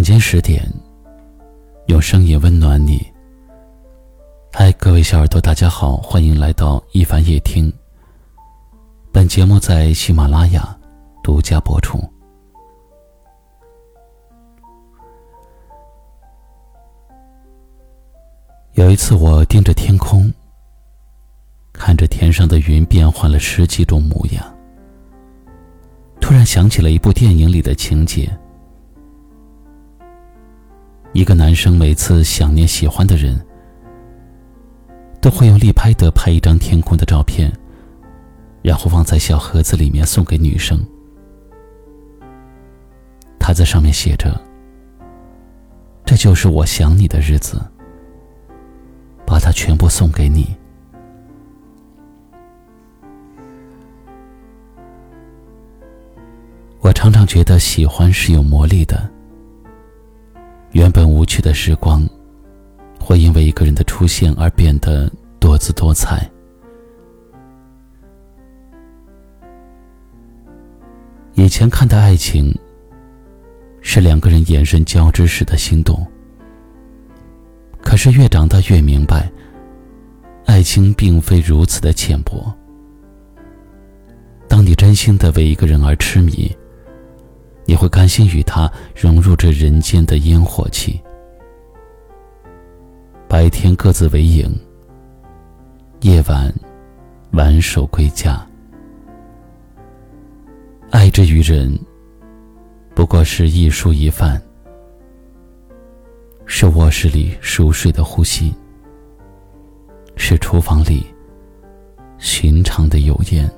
晚间十点，用声音温暖你。嗨，各位小耳朵，大家好，欢迎来到一凡夜听。本节目在喜马拉雅独家播出。有一次，我盯着天空，看着天上的云变换了十几种模样，突然想起了一部电影里的情节。一个男生每次想念喜欢的人，都会用立拍的拍一张天空的照片，然后放在小盒子里面送给女生。他在上面写着：“这就是我想你的日子，把它全部送给你。”我常常觉得喜欢是有魔力的。原本无趣的时光，会因为一个人的出现而变得多姿多彩。以前看待爱情，是两个人眼神交织时的心动。可是越长大越明白，爱情并非如此的浅薄。当你真心的为一个人而痴迷。你会甘心与他融入这人间的烟火气，白天各自为营，夜晚挽手归家。爱之于人，不过是一蔬一饭，是卧室里熟睡的呼吸，是厨房里寻常的油烟。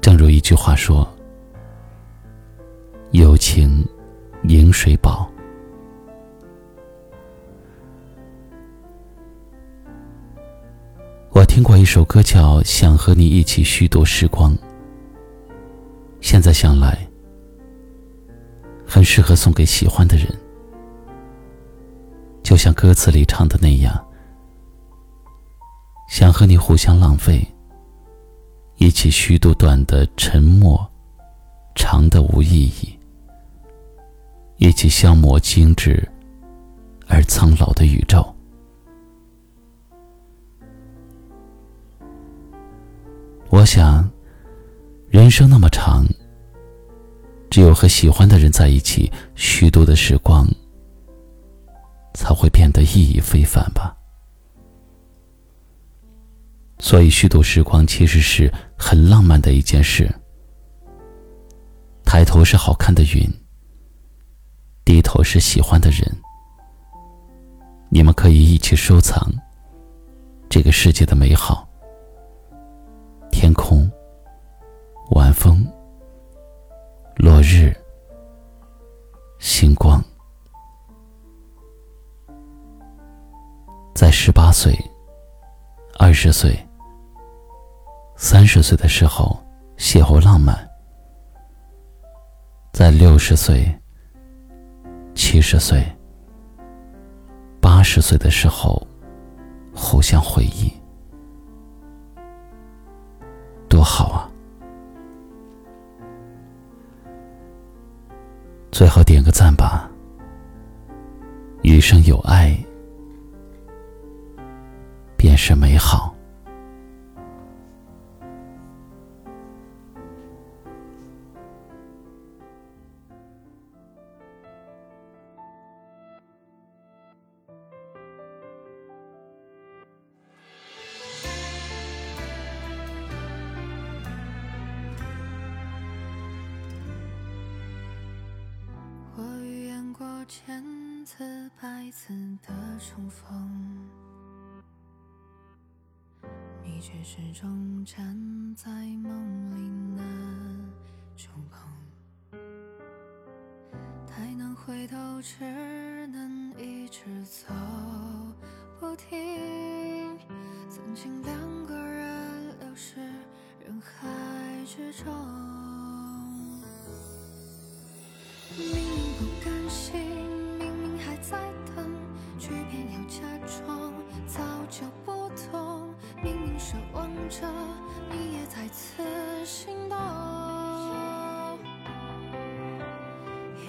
正如一句话说。友情，饮水饱。我听过一首歌，叫《想和你一起虚度时光》。现在想来，很适合送给喜欢的人。就像歌词里唱的那样，想和你互相浪费，一起虚度短的沉默，长的无意义。一起消磨精致而苍老的宇宙。我想，人生那么长，只有和喜欢的人在一起，虚度的时光才会变得意义非凡吧。所以，虚度时光其实是很浪漫的一件事。抬头是好看的云。低头是喜欢的人，你们可以一起收藏这个世界的美好。天空、晚风、落日、星光，在十八岁、二十岁、三十岁的时候邂逅浪漫，在六十岁。七十岁、八十岁的时候，互相回忆，多好啊！最后点个赞吧，余生有爱，便是美好。千次百次的重逢，你却始终站在梦里难触碰。太难回头，只能一直走不停。曾经两个人流失人海之中，奢望着，你也在此心动。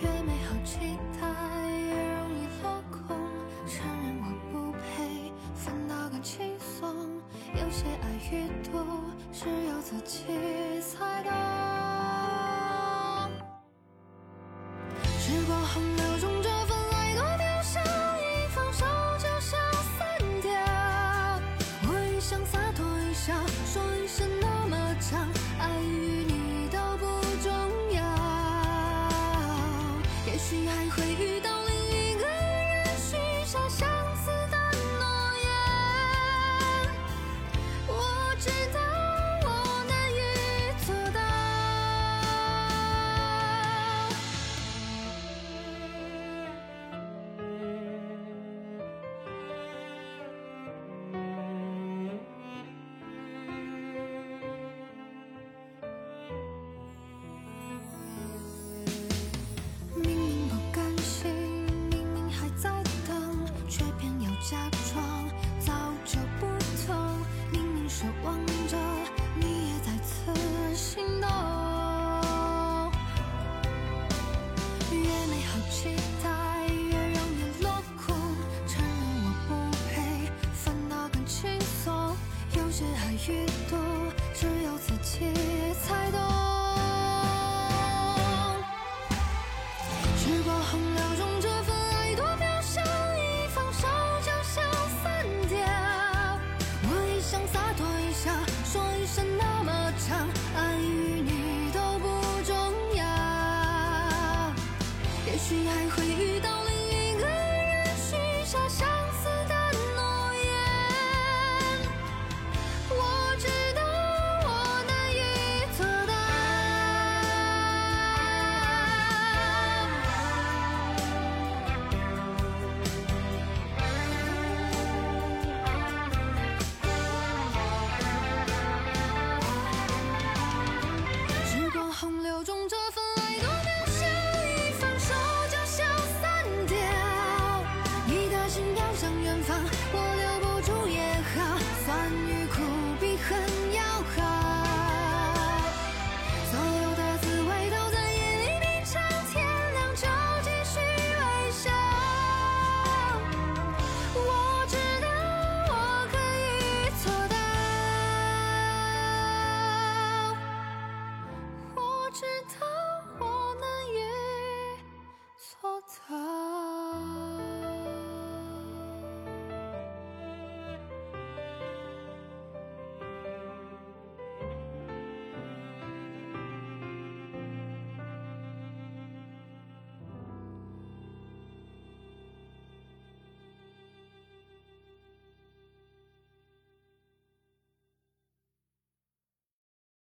越美好期待，越容易落空。承认我不配，反倒更轻松。有些爱越多，只有自己才懂。时光横流是。爱与多，只有自己才懂。